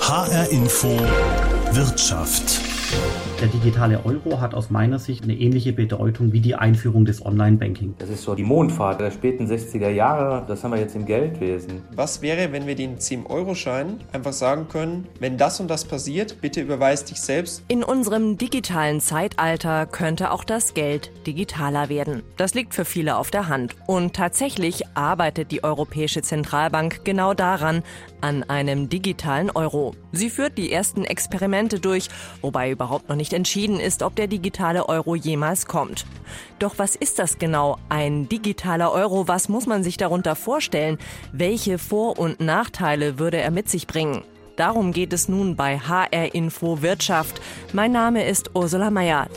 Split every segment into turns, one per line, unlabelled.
HR Info Wirtschaft.
Der digitale Euro hat aus meiner Sicht eine ähnliche Bedeutung wie die Einführung des Online-Banking.
Das ist so die Mondfahrt der späten 60er Jahre. Das haben wir jetzt im Geldwesen.
Was wäre, wenn wir den 10-Euro-Schein einfach sagen können, wenn das und das passiert, bitte überweis dich selbst?
In unserem digitalen Zeitalter könnte auch das Geld digitaler werden. Das liegt für viele auf der Hand. Und tatsächlich arbeitet die Europäische Zentralbank genau daran, an einem digitalen Euro. Sie führt die ersten Experimente durch, wobei überhaupt noch nicht entschieden ist, ob der digitale Euro jemals kommt. Doch was ist das genau? Ein digitaler Euro, was muss man sich darunter vorstellen? Welche Vor- und Nachteile würde er mit sich bringen? Darum geht es nun bei HR Info Wirtschaft. Mein Name ist Ursula Mayer.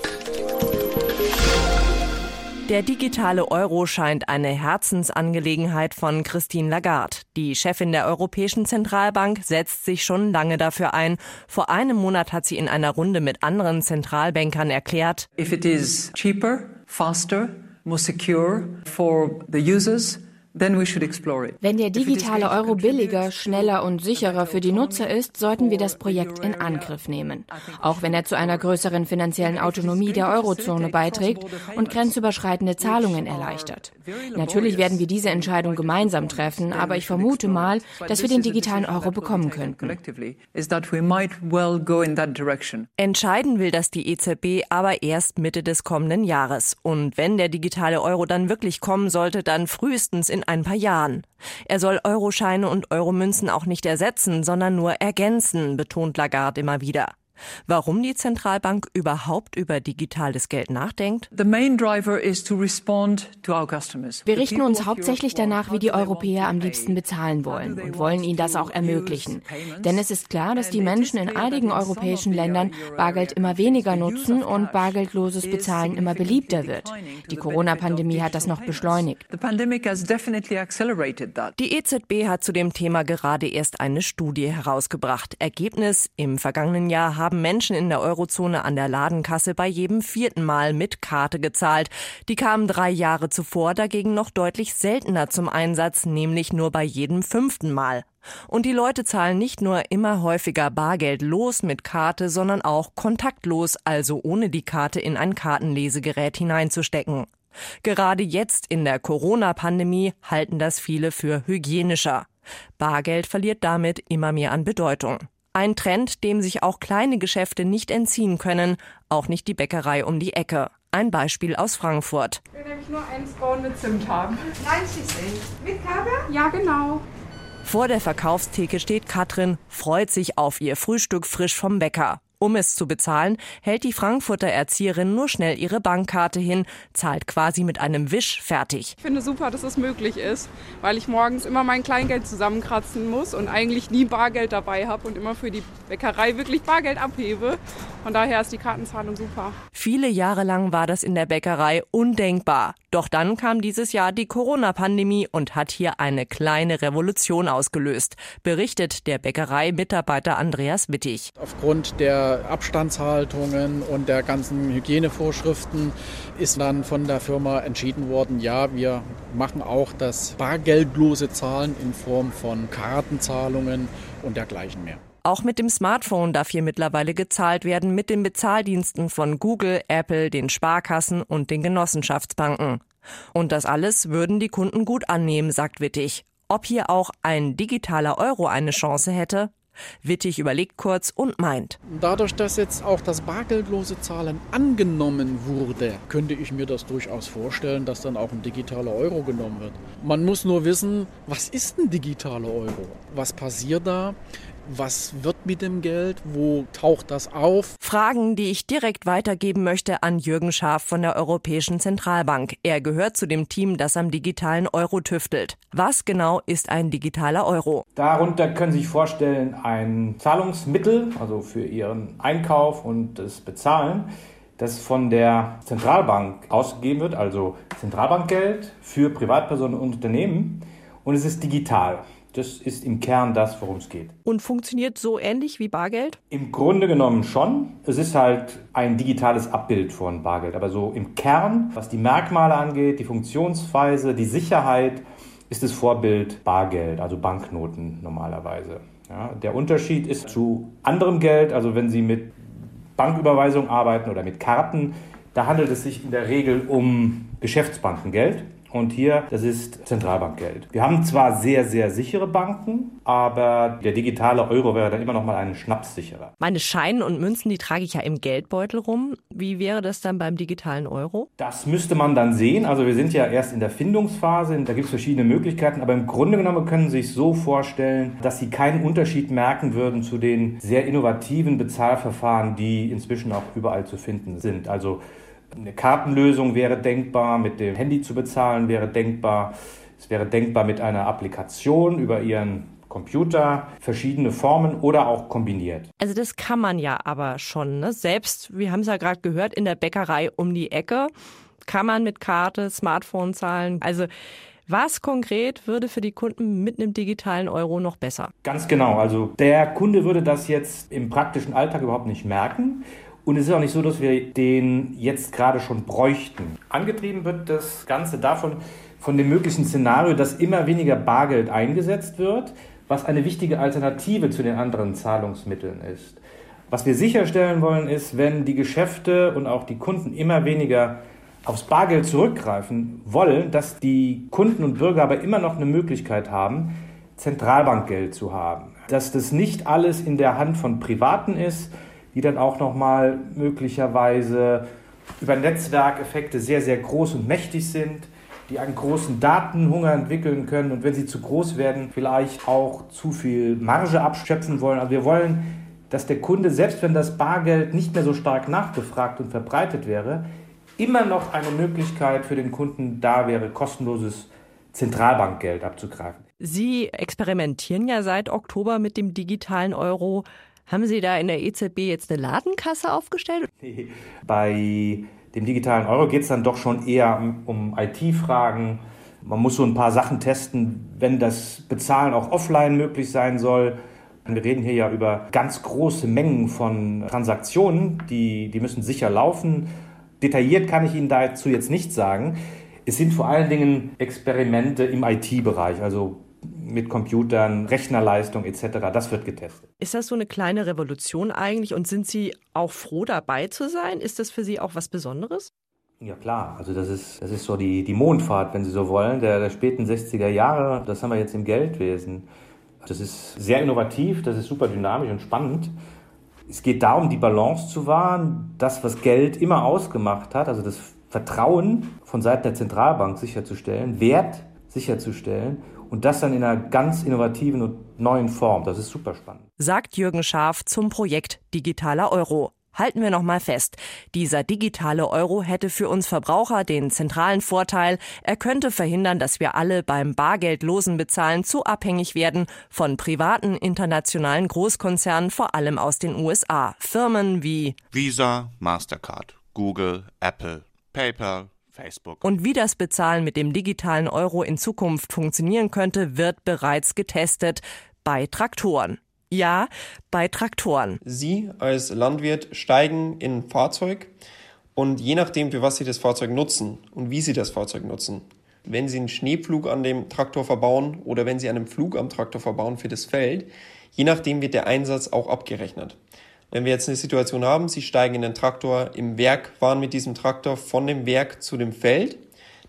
Der digitale Euro scheint eine Herzensangelegenheit von Christine Lagarde. Die Chefin der Europäischen Zentralbank setzt sich schon lange dafür ein. Vor einem Monat hat sie in einer Runde mit anderen Zentralbankern erklärt,
If it is cheaper, faster, more secure for the users,
wenn der digitale Euro billiger, schneller und sicherer für die Nutzer ist, sollten wir das Projekt in Angriff nehmen. Auch wenn er zu einer größeren finanziellen Autonomie der Eurozone beiträgt und grenzüberschreitende Zahlungen erleichtert. Natürlich werden wir diese Entscheidung gemeinsam treffen, aber ich vermute mal, dass wir den digitalen Euro bekommen könnten.
Entscheiden will das die EZB aber erst Mitte des kommenden Jahres. Und wenn der digitale Euro dann wirklich kommen sollte, dann frühestens in in ein paar Jahren. Er soll Euroscheine und Euromünzen auch nicht ersetzen, sondern nur ergänzen, betont Lagarde immer wieder. Warum die Zentralbank überhaupt über digitales Geld nachdenkt?
Wir richten uns hauptsächlich danach, wie die Europäer am liebsten bezahlen wollen und wollen ihnen das auch ermöglichen. Denn es ist klar, dass die Menschen in einigen europäischen Ländern Bargeld immer weniger nutzen und bargeldloses Bezahlen immer beliebter wird. Die Corona-Pandemie hat das noch beschleunigt.
Die EZB hat zu dem Thema gerade erst eine Studie herausgebracht. Ergebnis, im vergangenen Jahr haben haben Menschen in der Eurozone an der Ladenkasse bei jedem vierten Mal mit Karte gezahlt. Die kamen drei Jahre zuvor dagegen noch deutlich seltener zum Einsatz, nämlich nur bei jedem fünften Mal. Und die Leute zahlen nicht nur immer häufiger bargeldlos mit Karte, sondern auch kontaktlos, also ohne die Karte in ein Kartenlesegerät hineinzustecken. Gerade jetzt in der Corona-Pandemie halten das viele für hygienischer. Bargeld verliert damit immer mehr an Bedeutung. Ein Trend, dem sich auch kleine Geschäfte nicht entziehen können, auch nicht die Bäckerei um die Ecke. Ein Beispiel aus Frankfurt.
Ich will nämlich nur einen Scone mit Zimt haben. Nein, schließlich. Mit Karte? Ja, genau.
Vor der Verkaufstheke steht Katrin, freut sich auf ihr Frühstück frisch vom Bäcker. Um es zu bezahlen, hält die Frankfurter Erzieherin nur schnell ihre Bankkarte hin, zahlt quasi mit einem Wisch fertig.
Ich finde super, dass es möglich ist, weil ich morgens immer mein Kleingeld zusammenkratzen muss und eigentlich nie Bargeld dabei habe und immer für die Bäckerei wirklich Bargeld abhebe. Von daher ist die Kartenzahlung super.
Viele Jahre lang war das in der Bäckerei undenkbar. Doch dann kam dieses Jahr die Corona-Pandemie und hat hier eine kleine Revolution ausgelöst, berichtet der Bäckerei-Mitarbeiter Andreas Wittig.
Aufgrund der Abstandshaltungen und der ganzen Hygienevorschriften ist dann von der Firma entschieden worden, ja, wir machen auch das bargeldlose Zahlen in Form von Kartenzahlungen und dergleichen mehr.
Auch mit dem Smartphone darf hier mittlerweile gezahlt werden mit den Bezahldiensten von Google, Apple, den Sparkassen und den Genossenschaftsbanken. Und das alles würden die Kunden gut annehmen, sagt Wittig. Ob hier auch ein digitaler Euro eine Chance hätte? Wittig überlegt kurz und meint.
Dadurch, dass jetzt auch das bargeldlose Zahlen angenommen wurde, könnte ich mir das durchaus vorstellen, dass dann auch ein digitaler Euro genommen wird. Man muss nur wissen, was ist ein digitaler Euro? Was passiert da? Was wird mit dem Geld? Wo taucht das auf?
Fragen, die ich direkt weitergeben möchte an Jürgen Schaaf von der Europäischen Zentralbank. Er gehört zu dem Team, das am digitalen Euro tüftelt. Was genau ist ein digitaler Euro?
Darunter können Sie sich vorstellen, ein Zahlungsmittel, also für Ihren Einkauf und das Bezahlen, das von der Zentralbank ausgegeben wird, also Zentralbankgeld für Privatpersonen und Unternehmen. Und es ist digital. Das ist im Kern das, worum es geht.
Und funktioniert so ähnlich wie Bargeld?
Im Grunde genommen schon. Es ist halt ein digitales Abbild von Bargeld. Aber so im Kern, was die Merkmale angeht, die Funktionsweise, die Sicherheit, ist das Vorbild Bargeld, also Banknoten normalerweise. Ja, der Unterschied ist zu anderem Geld, also wenn Sie mit Banküberweisung arbeiten oder mit Karten, da handelt es sich in der Regel um Geschäftsbankengeld. Und hier, das ist Zentralbankgeld. Wir haben zwar sehr, sehr sichere Banken, aber der digitale Euro wäre dann immer noch mal einen Schnaps sicherer.
Meine Scheine und Münzen, die trage ich ja im Geldbeutel rum. Wie wäre das dann beim digitalen Euro?
Das müsste man dann sehen. Also wir sind ja erst in der Findungsphase, da gibt es verschiedene Möglichkeiten, aber im Grunde genommen können Sie sich so vorstellen, dass Sie keinen Unterschied merken würden zu den sehr innovativen Bezahlverfahren, die inzwischen auch überall zu finden sind. Also eine Kartenlösung wäre denkbar, mit dem Handy zu bezahlen wäre denkbar. Es wäre denkbar mit einer Applikation über Ihren Computer, verschiedene Formen oder auch kombiniert.
Also das kann man ja aber schon. Ne? Selbst, wir haben es ja gerade gehört, in der Bäckerei um die Ecke kann man mit Karte, Smartphone zahlen. Also was konkret würde für die Kunden mit einem digitalen Euro noch besser?
Ganz genau. Also der Kunde würde das jetzt im praktischen Alltag überhaupt nicht merken. Und es ist auch nicht so, dass wir den jetzt gerade schon bräuchten. Angetrieben wird das Ganze davon, von dem möglichen Szenario, dass immer weniger Bargeld eingesetzt wird, was eine wichtige Alternative zu den anderen Zahlungsmitteln ist. Was wir sicherstellen wollen, ist, wenn die Geschäfte und auch die Kunden immer weniger aufs Bargeld zurückgreifen wollen, dass die Kunden und Bürger aber immer noch eine Möglichkeit haben, Zentralbankgeld zu haben. Dass das nicht alles in der Hand von Privaten ist, die dann auch nochmal möglicherweise über Netzwerkeffekte sehr, sehr groß und mächtig sind, die einen großen Datenhunger entwickeln können und wenn sie zu groß werden, vielleicht auch zu viel Marge abschöpfen wollen. Also wir wollen, dass der Kunde, selbst wenn das Bargeld nicht mehr so stark nachgefragt und verbreitet wäre, immer noch eine Möglichkeit für den Kunden da wäre, kostenloses Zentralbankgeld abzugreifen.
Sie experimentieren ja seit Oktober mit dem digitalen Euro. Haben Sie da in der EZB jetzt eine Ladenkasse aufgestellt?
Bei dem digitalen Euro geht es dann doch schon eher um IT-Fragen. Man muss so ein paar Sachen testen, wenn das Bezahlen auch offline möglich sein soll. Wir reden hier ja über ganz große Mengen von Transaktionen, die, die müssen sicher laufen. Detailliert kann ich Ihnen dazu jetzt nicht sagen. Es sind vor allen Dingen Experimente im IT-Bereich, also mit Computern, Rechnerleistung etc. Das wird getestet.
Ist das so eine kleine Revolution eigentlich und sind Sie auch froh dabei zu sein? Ist das für Sie auch was Besonderes?
Ja klar, also das ist, das ist so die, die Mondfahrt, wenn Sie so wollen, der, der späten 60er Jahre. Das haben wir jetzt im Geldwesen. Das ist sehr innovativ, das ist super dynamisch und spannend. Es geht darum, die Balance zu wahren, das, was Geld immer ausgemacht hat, also das Vertrauen von Seiten der Zentralbank sicherzustellen, Wert sicherzustellen und das dann in einer ganz innovativen und neuen Form. Das ist super spannend.
Sagt Jürgen Scharf zum Projekt Digitaler Euro. Halten wir noch mal fest. Dieser digitale Euro hätte für uns Verbraucher den zentralen Vorteil, er könnte verhindern, dass wir alle beim bargeldlosen Bezahlen zu abhängig werden von privaten internationalen Großkonzernen, vor allem aus den USA. Firmen wie
Visa, Mastercard, Google, Apple, PayPal, Facebook.
Und wie das Bezahlen mit dem digitalen Euro in Zukunft funktionieren könnte, wird bereits getestet bei Traktoren. Ja, bei Traktoren.
Sie als Landwirt steigen in ein Fahrzeug und je nachdem, für was Sie das Fahrzeug nutzen und wie Sie das Fahrzeug nutzen, wenn Sie einen Schneepflug an dem Traktor verbauen oder wenn Sie einen Flug am Traktor verbauen für das Feld, je nachdem wird der Einsatz auch abgerechnet. Wenn wir jetzt eine Situation haben, Sie steigen in den Traktor im Werk, fahren mit diesem Traktor von dem Werk zu dem Feld,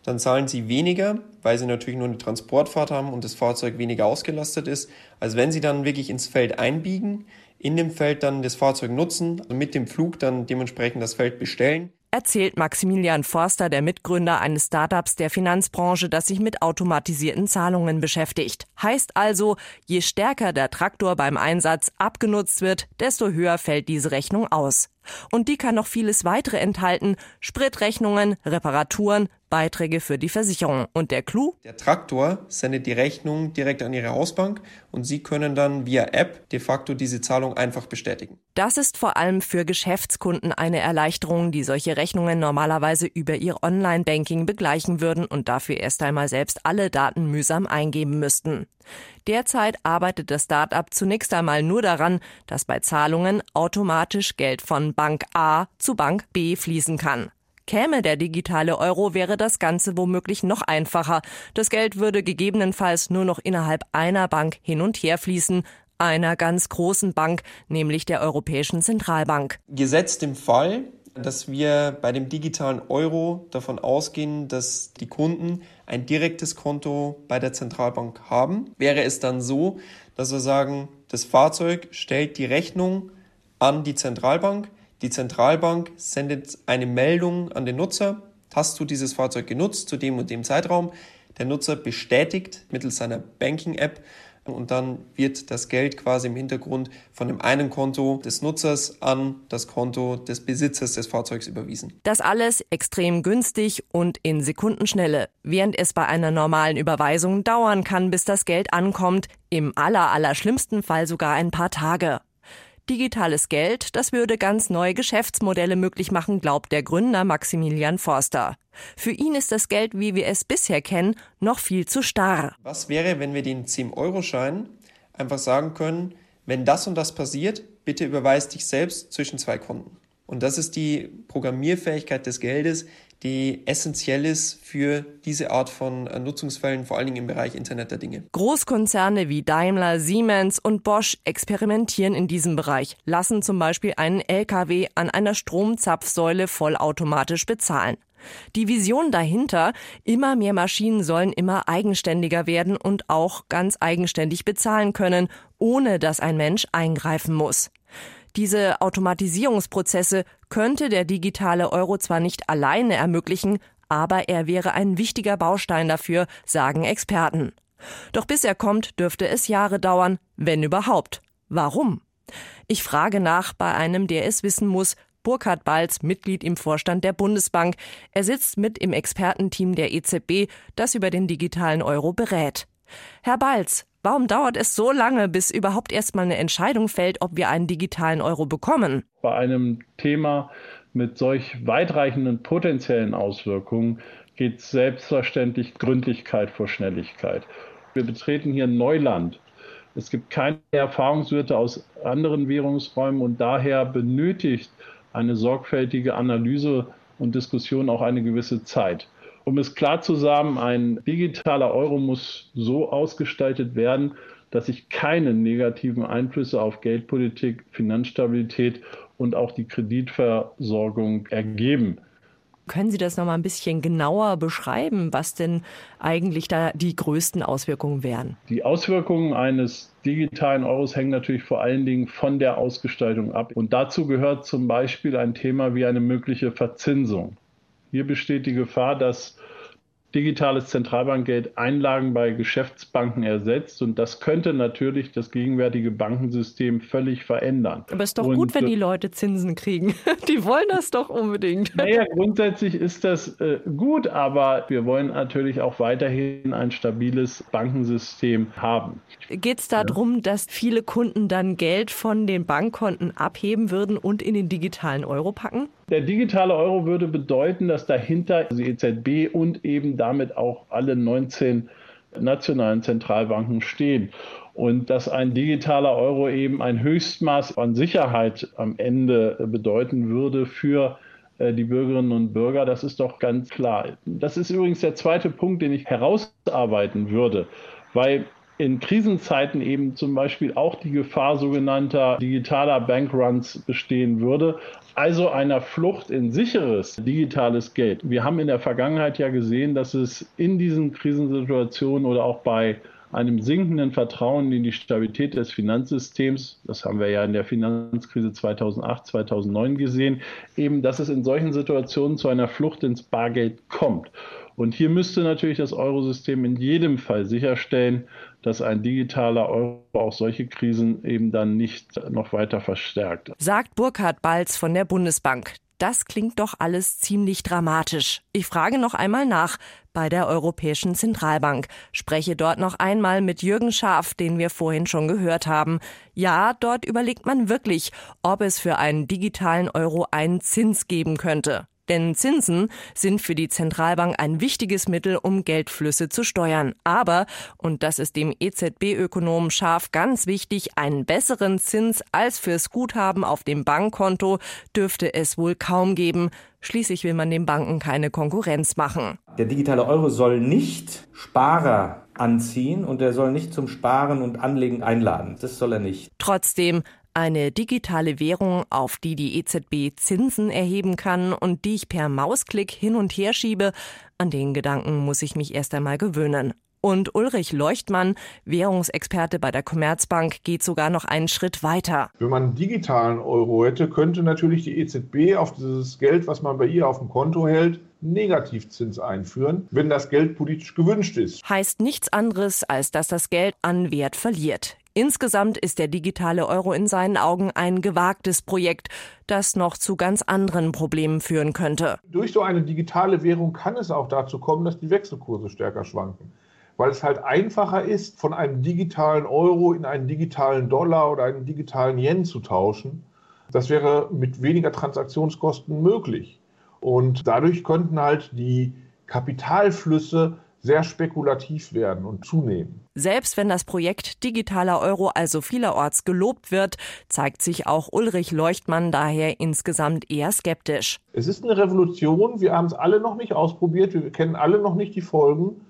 dann zahlen Sie weniger, weil Sie natürlich nur eine Transportfahrt haben und das Fahrzeug weniger ausgelastet ist, als wenn Sie dann wirklich ins Feld einbiegen, in dem Feld dann das Fahrzeug nutzen, also mit dem Flug dann dementsprechend das Feld bestellen
erzählt Maximilian Forster, der Mitgründer eines Startups der Finanzbranche, das sich mit automatisierten Zahlungen beschäftigt. Heißt also, je stärker der Traktor beim Einsatz abgenutzt wird, desto höher fällt diese Rechnung aus. Und die kann noch vieles weitere enthalten. Spritrechnungen, Reparaturen, Beiträge für die Versicherung. Und der Clou?
Der Traktor sendet die Rechnung direkt an Ihre Hausbank und Sie können dann via App de facto diese Zahlung einfach bestätigen.
Das ist vor allem für Geschäftskunden eine Erleichterung, die solche Rechnungen normalerweise über ihr Online-Banking begleichen würden und dafür erst einmal selbst alle Daten mühsam eingeben müssten. Derzeit arbeitet das Start-up zunächst einmal nur daran, dass bei Zahlungen automatisch Geld von Bank A zu Bank B fließen kann. Käme der digitale Euro, wäre das Ganze womöglich noch einfacher. Das Geld würde gegebenenfalls nur noch innerhalb einer Bank hin und her fließen, einer ganz großen Bank, nämlich der Europäischen Zentralbank.
Gesetzt im Fall, dass wir bei dem digitalen Euro davon ausgehen, dass die Kunden ein direktes Konto bei der Zentralbank haben, wäre es dann so, dass wir sagen, das Fahrzeug stellt die Rechnung an die Zentralbank. Die Zentralbank sendet eine Meldung an den Nutzer. Hast du dieses Fahrzeug genutzt zu dem und dem Zeitraum? Der Nutzer bestätigt mittels seiner Banking-App und dann wird das Geld quasi im Hintergrund von dem einen Konto des Nutzers an das Konto des Besitzers des Fahrzeugs überwiesen.
Das alles extrem günstig und in Sekundenschnelle, während es bei einer normalen Überweisung dauern kann, bis das Geld ankommt, im aller, aller schlimmsten Fall sogar ein paar Tage. Digitales Geld, das würde ganz neue Geschäftsmodelle möglich machen, glaubt der Gründer Maximilian Forster. Für ihn ist das Geld, wie wir es bisher kennen, noch viel zu starr.
Was wäre, wenn wir den 10-Euro-Schein einfach sagen können, wenn das und das passiert, bitte überweis dich selbst zwischen zwei Konten. Und das ist die Programmierfähigkeit des Geldes, die essentiell ist für diese Art von äh, Nutzungsfällen, vor allen Dingen im Bereich Internet der Dinge.
Großkonzerne wie Daimler, Siemens und Bosch experimentieren in diesem Bereich, lassen zum Beispiel einen LKW an einer Stromzapfsäule vollautomatisch bezahlen. Die Vision dahinter, immer mehr Maschinen sollen immer eigenständiger werden und auch ganz eigenständig bezahlen können, ohne dass ein Mensch eingreifen muss. Diese Automatisierungsprozesse könnte der digitale Euro zwar nicht alleine ermöglichen, aber er wäre ein wichtiger Baustein dafür, sagen Experten. Doch bis er kommt, dürfte es Jahre dauern, wenn überhaupt. Warum? Ich frage nach bei einem, der es wissen muss, Burkhard Balz, Mitglied im Vorstand der Bundesbank. Er sitzt mit im Expertenteam der EZB, das über den digitalen Euro berät. Herr Balz, Warum dauert es so lange, bis überhaupt erstmal eine Entscheidung fällt, ob wir einen digitalen Euro bekommen?
Bei einem Thema mit solch weitreichenden potenziellen Auswirkungen geht selbstverständlich Gründlichkeit vor Schnelligkeit. Wir betreten hier Neuland. Es gibt keine Erfahrungswerte aus anderen Währungsräumen und daher benötigt eine sorgfältige Analyse und Diskussion auch eine gewisse Zeit. Um es klar zu sagen, ein digitaler Euro muss so ausgestaltet werden, dass sich keine negativen Einflüsse auf Geldpolitik, Finanzstabilität und auch die Kreditversorgung ergeben.
Können Sie das noch mal ein bisschen genauer beschreiben, was denn eigentlich da die größten Auswirkungen wären?
Die Auswirkungen eines digitalen Euros hängen natürlich vor allen Dingen von der Ausgestaltung ab. Und dazu gehört zum Beispiel ein Thema wie eine mögliche Verzinsung. Hier besteht die Gefahr, dass digitales Zentralbankgeld Einlagen bei Geschäftsbanken ersetzt und das könnte natürlich das gegenwärtige Bankensystem völlig verändern.
Aber es ist doch und, gut, wenn die Leute Zinsen kriegen. Die wollen das doch unbedingt.
Naja, grundsätzlich ist das äh, gut, aber wir wollen natürlich auch weiterhin ein stabiles Bankensystem haben.
Geht es darum, dass viele Kunden dann Geld von den Bankkonten abheben würden und in den digitalen Euro packen?
Der digitale Euro würde bedeuten, dass dahinter die EZB und eben damit auch alle 19 nationalen Zentralbanken stehen. Und dass ein digitaler Euro eben ein Höchstmaß an Sicherheit am Ende bedeuten würde für äh, die Bürgerinnen und Bürger, das ist doch ganz klar. Das ist übrigens der zweite Punkt, den ich herausarbeiten würde, weil in Krisenzeiten eben zum Beispiel auch die Gefahr sogenannter digitaler Bankruns bestehen würde, also einer Flucht in sicheres digitales Geld. Wir haben in der Vergangenheit ja gesehen, dass es in diesen Krisensituationen oder auch bei einem sinkenden Vertrauen in die Stabilität des Finanzsystems, das haben wir ja in der Finanzkrise 2008, 2009 gesehen, eben, dass es in solchen Situationen zu einer Flucht ins Bargeld kommt. Und hier müsste natürlich das Eurosystem in jedem Fall sicherstellen, dass ein digitaler Euro auch solche Krisen eben dann nicht noch weiter verstärkt.
Sagt Burkhard Balz von der Bundesbank. Das klingt doch alles ziemlich dramatisch. Ich frage noch einmal nach bei der Europäischen Zentralbank. Spreche dort noch einmal mit Jürgen Schaaf, den wir vorhin schon gehört haben. Ja, dort überlegt man wirklich, ob es für einen digitalen Euro einen Zins geben könnte. Denn Zinsen sind für die Zentralbank ein wichtiges Mittel, um Geldflüsse zu steuern. Aber, und das ist dem EZB-Ökonom Scharf ganz wichtig, einen besseren Zins als fürs Guthaben auf dem Bankkonto dürfte es wohl kaum geben. Schließlich will man den Banken keine Konkurrenz machen.
Der digitale Euro soll nicht Sparer anziehen und er soll nicht zum Sparen und Anlegen einladen. Das soll er nicht.
Trotzdem, eine digitale Währung, auf die die EZB Zinsen erheben kann und die ich per Mausklick hin und her schiebe, an den Gedanken muss ich mich erst einmal gewöhnen. Und Ulrich Leuchtmann, Währungsexperte bei der Commerzbank, geht sogar noch einen Schritt weiter.
Wenn man einen digitalen Euro hätte, könnte natürlich die EZB auf dieses Geld, was man bei ihr auf dem Konto hält, Negativzins einführen, wenn das Geld politisch gewünscht ist.
Heißt nichts anderes, als dass das Geld an Wert verliert. Insgesamt ist der digitale Euro in seinen Augen ein gewagtes Projekt, das noch zu ganz anderen Problemen führen könnte.
Durch so eine digitale Währung kann es auch dazu kommen, dass die Wechselkurse stärker schwanken weil es halt einfacher ist, von einem digitalen Euro in einen digitalen Dollar oder einen digitalen Yen zu tauschen. Das wäre mit weniger Transaktionskosten möglich. Und dadurch könnten halt die Kapitalflüsse sehr spekulativ werden und zunehmen.
Selbst wenn das Projekt digitaler Euro also vielerorts gelobt wird, zeigt sich auch Ulrich Leuchtmann daher insgesamt eher skeptisch.
Es ist eine Revolution, wir haben es alle noch nicht ausprobiert, wir kennen alle noch nicht die Folgen.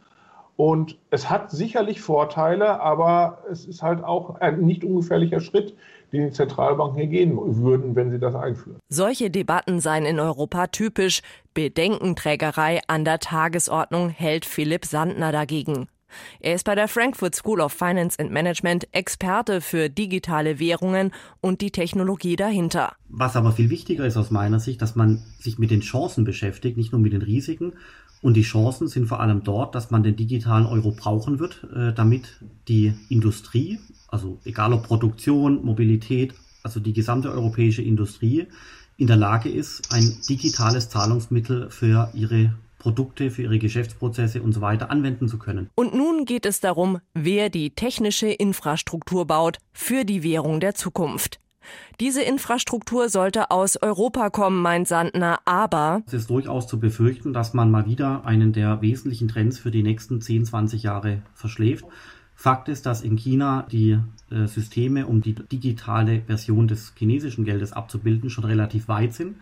Und es hat sicherlich Vorteile, aber es ist halt auch ein nicht ungefährlicher Schritt, den die Zentralbanken hier gehen würden, wenn sie das einführen.
Solche Debatten seien in Europa typisch. Bedenkenträgerei an der Tagesordnung hält Philipp Sandner dagegen. Er ist bei der Frankfurt School of Finance and Management Experte für digitale Währungen und die Technologie dahinter.
Was aber viel wichtiger ist aus meiner Sicht, dass man sich mit den Chancen beschäftigt, nicht nur mit den Risiken. Und die Chancen sind vor allem dort, dass man den digitalen Euro brauchen wird, äh, damit die Industrie, also egal ob Produktion, Mobilität, also die gesamte europäische Industrie in der Lage ist, ein digitales Zahlungsmittel für ihre Produkte, für ihre Geschäftsprozesse und so weiter anwenden zu können.
Und nun geht es darum, wer die technische Infrastruktur baut für die Währung der Zukunft. Diese Infrastruktur sollte aus Europa kommen, meint Sandner, aber
es ist durchaus zu befürchten, dass man mal wieder einen der wesentlichen Trends für die nächsten 10, 20 Jahre verschläft. Fakt ist, dass in China die äh, Systeme, um die digitale Version des chinesischen Geldes abzubilden, schon relativ weit sind.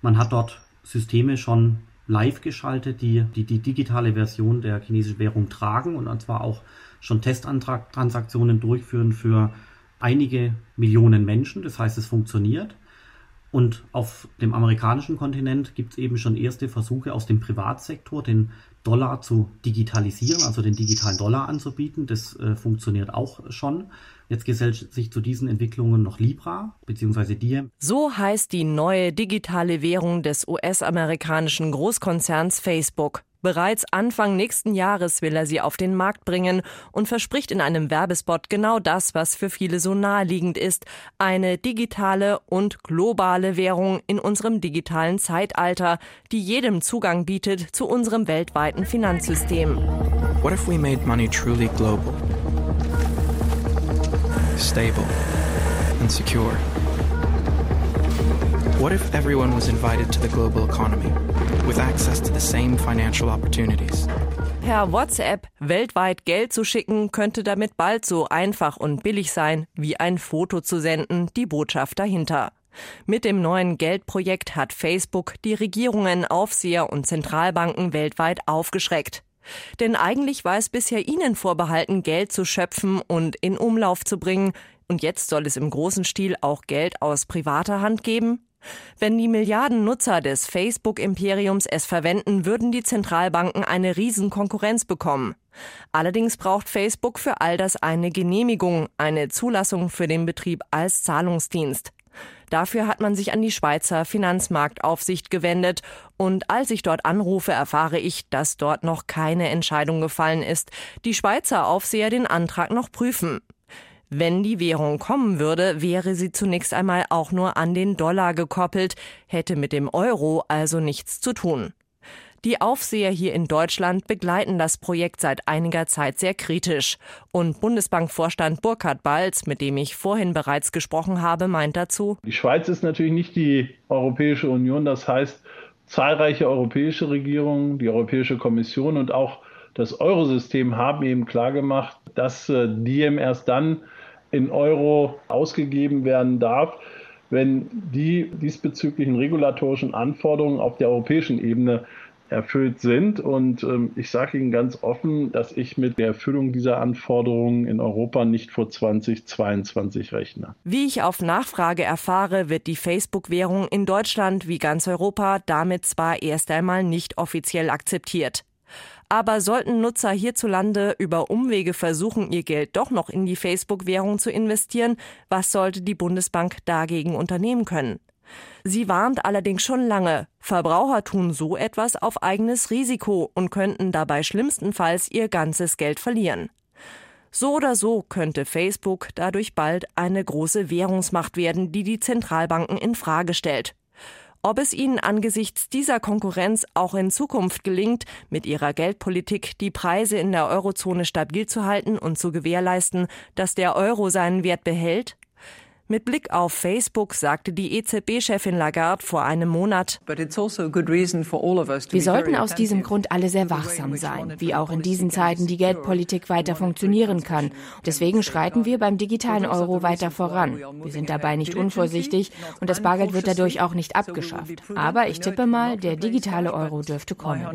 Man hat dort Systeme schon live geschaltet, die, die die digitale Version der chinesischen Währung tragen und zwar auch schon Testtransaktionen durchführen für einige Millionen Menschen. Das heißt, es funktioniert. Und auf dem amerikanischen Kontinent gibt es eben schon erste Versuche aus dem Privatsektor, den Dollar zu digitalisieren, also den digitalen Dollar anzubieten. Das äh, funktioniert auch schon. Jetzt gesellt sich zu diesen Entwicklungen noch Libra bzw. Diem.
So heißt die neue digitale Währung des US-amerikanischen Großkonzerns Facebook. Bereits Anfang nächsten Jahres will er sie auf den Markt bringen und verspricht in einem Werbespot genau das, was für viele so naheliegend ist, eine digitale und globale Währung in unserem digitalen Zeitalter, die jedem Zugang bietet zu unserem weltweiten Finanzsystem.
What if we made money truly global? Stable and secure. What if everyone was invited to the global economy with access to the same financial opportunities?
Per WhatsApp weltweit Geld zu schicken, könnte damit bald so einfach und billig sein, wie ein Foto zu senden, die Botschaft dahinter. Mit dem neuen Geldprojekt hat Facebook die Regierungen, Aufseher und Zentralbanken weltweit aufgeschreckt. Denn eigentlich war es bisher ihnen vorbehalten, Geld zu schöpfen und in Umlauf zu bringen, und jetzt soll es im großen Stil auch Geld aus privater Hand geben? Wenn die Milliarden Nutzer des Facebook-Imperiums es verwenden, würden die Zentralbanken eine Riesenkonkurrenz bekommen. Allerdings braucht Facebook für all das eine Genehmigung, eine Zulassung für den Betrieb als Zahlungsdienst. Dafür hat man sich an die Schweizer Finanzmarktaufsicht gewendet, und als ich dort anrufe, erfahre ich, dass dort noch keine Entscheidung gefallen ist. Die Schweizer Aufseher den Antrag noch prüfen. Wenn die Währung kommen würde, wäre sie zunächst einmal auch nur an den Dollar gekoppelt, hätte mit dem Euro also nichts zu tun. Die Aufseher hier in Deutschland begleiten das Projekt seit einiger Zeit sehr kritisch. Und Bundesbankvorstand Burkhard Balz, mit dem ich vorhin bereits gesprochen habe, meint dazu,
Die Schweiz ist natürlich nicht die Europäische Union. Das heißt, zahlreiche europäische Regierungen, die Europäische Kommission und auch das Eurosystem haben eben klargemacht, dass äh, Diem erst dann in Euro ausgegeben werden darf, wenn die diesbezüglichen regulatorischen Anforderungen auf der europäischen Ebene erfüllt sind. Und ähm, ich sage Ihnen ganz offen, dass ich mit der Erfüllung dieser Anforderungen in Europa nicht vor 2022 rechne.
Wie ich auf Nachfrage erfahre, wird die Facebook-Währung in Deutschland wie ganz Europa damit zwar erst einmal nicht offiziell akzeptiert. Aber sollten Nutzer hierzulande über Umwege versuchen, ihr Geld doch noch in die Facebook-Währung zu investieren, was sollte die Bundesbank dagegen unternehmen können? Sie warnt allerdings schon lange, Verbraucher tun so etwas auf eigenes Risiko und könnten dabei schlimmstenfalls ihr ganzes Geld verlieren. So oder so könnte Facebook dadurch bald eine große Währungsmacht werden, die die Zentralbanken in Frage stellt. Ob es ihnen angesichts dieser Konkurrenz auch in Zukunft gelingt, mit ihrer Geldpolitik die Preise in der Eurozone stabil zu halten und zu gewährleisten, dass der Euro seinen Wert behält? Mit Blick auf Facebook sagte die EZB-Chefin Lagarde vor einem Monat,
also wir sollten aus diesem Grund alle sehr wachsam sein, wie auch in diesen Zeiten die Geldpolitik weiter funktionieren kann. Deswegen schreiten wir beim digitalen Euro weiter voran. Wir sind dabei nicht unvorsichtig und das Bargeld wird dadurch auch nicht abgeschafft. Aber ich tippe mal, der digitale Euro dürfte kommen.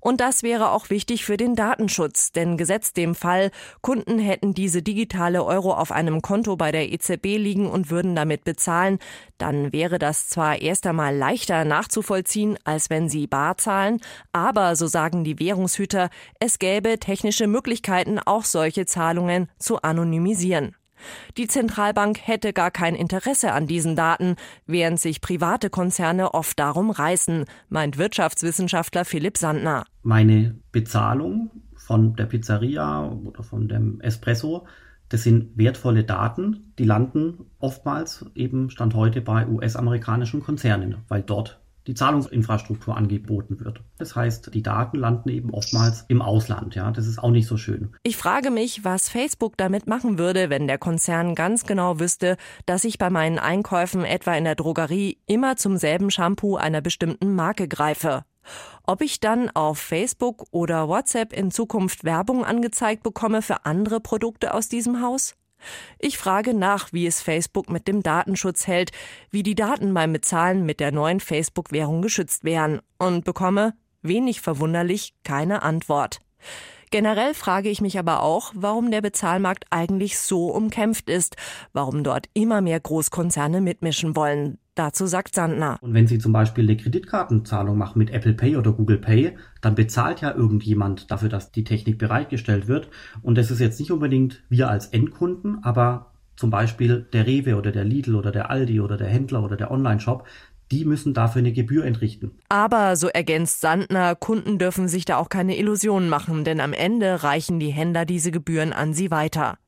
Und das wäre auch wichtig für den Datenschutz, denn gesetzt dem Fall, Kunden hätten diese digitale Euro auf einem Konto bei der EZB liegen und würden damit bezahlen, dann wäre das zwar erst einmal leichter nachzuvollziehen, als wenn sie bar zahlen, aber, so sagen die Währungshüter, es gäbe technische Möglichkeiten, auch solche Zahlungen zu anonymisieren. Die Zentralbank hätte gar kein Interesse an diesen Daten, während sich private Konzerne oft darum reißen, meint Wirtschaftswissenschaftler Philipp Sandner.
Meine Bezahlung von der Pizzeria oder von dem Espresso das sind wertvolle Daten, die landen oftmals eben Stand heute bei US-amerikanischen Konzernen, weil dort die Zahlungsinfrastruktur angeboten wird. Das heißt, die Daten landen eben oftmals im Ausland. Ja, das ist auch nicht so schön.
Ich frage mich, was Facebook damit machen würde, wenn der Konzern ganz genau wüsste, dass ich bei meinen Einkäufen etwa in der Drogerie immer zum selben Shampoo einer bestimmten Marke greife. Ob ich dann auf Facebook oder WhatsApp in Zukunft Werbung angezeigt bekomme für andere Produkte aus diesem Haus? Ich frage nach, wie es Facebook mit dem Datenschutz hält, wie die Daten beim Bezahlen mit der neuen Facebook-Währung geschützt wären und bekomme, wenig verwunderlich, keine Antwort. Generell frage ich mich aber auch, warum der Bezahlmarkt eigentlich so umkämpft ist, warum dort immer mehr Großkonzerne mitmischen wollen. Dazu sagt Sandner.
Und wenn Sie zum Beispiel eine Kreditkartenzahlung machen mit Apple Pay oder Google Pay, dann bezahlt ja irgendjemand dafür, dass die Technik bereitgestellt wird. Und das ist jetzt nicht unbedingt wir als Endkunden, aber zum Beispiel der Rewe oder der Lidl oder der Aldi oder der Händler oder der Online-Shop, die müssen dafür eine Gebühr entrichten.
Aber, so ergänzt Sandner, Kunden dürfen sich da auch keine Illusionen machen, denn am Ende reichen die Händler diese Gebühren an sie weiter.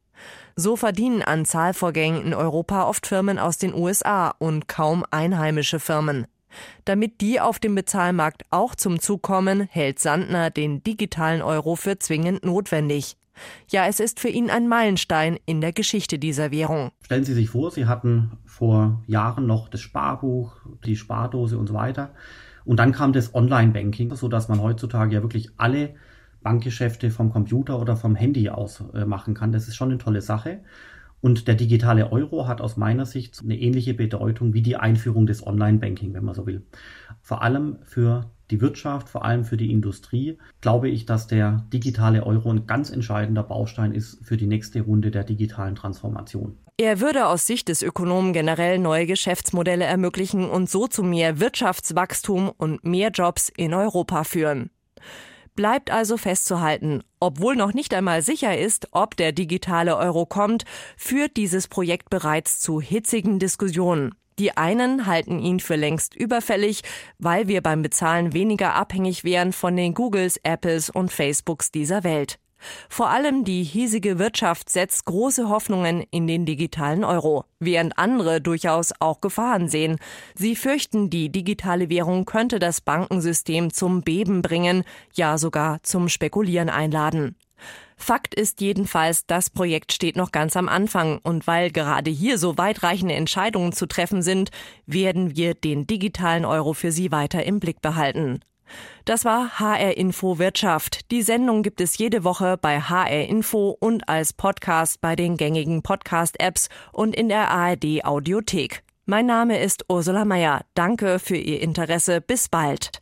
So verdienen an Zahlvorgängen in Europa oft Firmen aus den USA und kaum einheimische Firmen. Damit die auf dem Bezahlmarkt auch zum Zug kommen, hält Sandner den digitalen Euro für zwingend notwendig. Ja, es ist für ihn ein Meilenstein in der Geschichte dieser Währung.
Stellen Sie sich vor, Sie hatten vor Jahren noch das Sparbuch, die Spardose und so weiter. Und dann kam das Online-Banking, so dass man heutzutage ja wirklich alle Bankgeschäfte vom Computer oder vom Handy aus äh, machen kann. Das ist schon eine tolle Sache. Und der digitale Euro hat aus meiner Sicht eine ähnliche Bedeutung wie die Einführung des Online-Banking, wenn man so will. Vor allem für die Wirtschaft, vor allem für die Industrie, glaube ich, dass der digitale Euro ein ganz entscheidender Baustein ist für die nächste Runde der digitalen Transformation.
Er würde aus Sicht des Ökonomen generell neue Geschäftsmodelle ermöglichen und so zu mehr Wirtschaftswachstum und mehr Jobs in Europa führen. Bleibt also festzuhalten, obwohl noch nicht einmal sicher ist, ob der digitale Euro kommt, führt dieses Projekt bereits zu hitzigen Diskussionen. Die einen halten ihn für längst überfällig, weil wir beim Bezahlen weniger abhängig wären von den Googles, Apples und Facebooks dieser Welt. Vor allem die hiesige Wirtschaft setzt große Hoffnungen in den digitalen Euro, während andere durchaus auch Gefahren sehen. Sie fürchten, die digitale Währung könnte das Bankensystem zum Beben bringen, ja sogar zum Spekulieren einladen. Fakt ist jedenfalls, das Projekt steht noch ganz am Anfang und weil gerade hier so weitreichende Entscheidungen zu treffen sind, werden wir den digitalen Euro für Sie weiter im Blick behalten. Das war HR Info Wirtschaft. Die Sendung gibt es jede Woche bei HR Info und als Podcast bei den gängigen Podcast-Apps und in der ARD Audiothek. Mein Name ist Ursula Meyer. Danke für Ihr Interesse. Bis bald.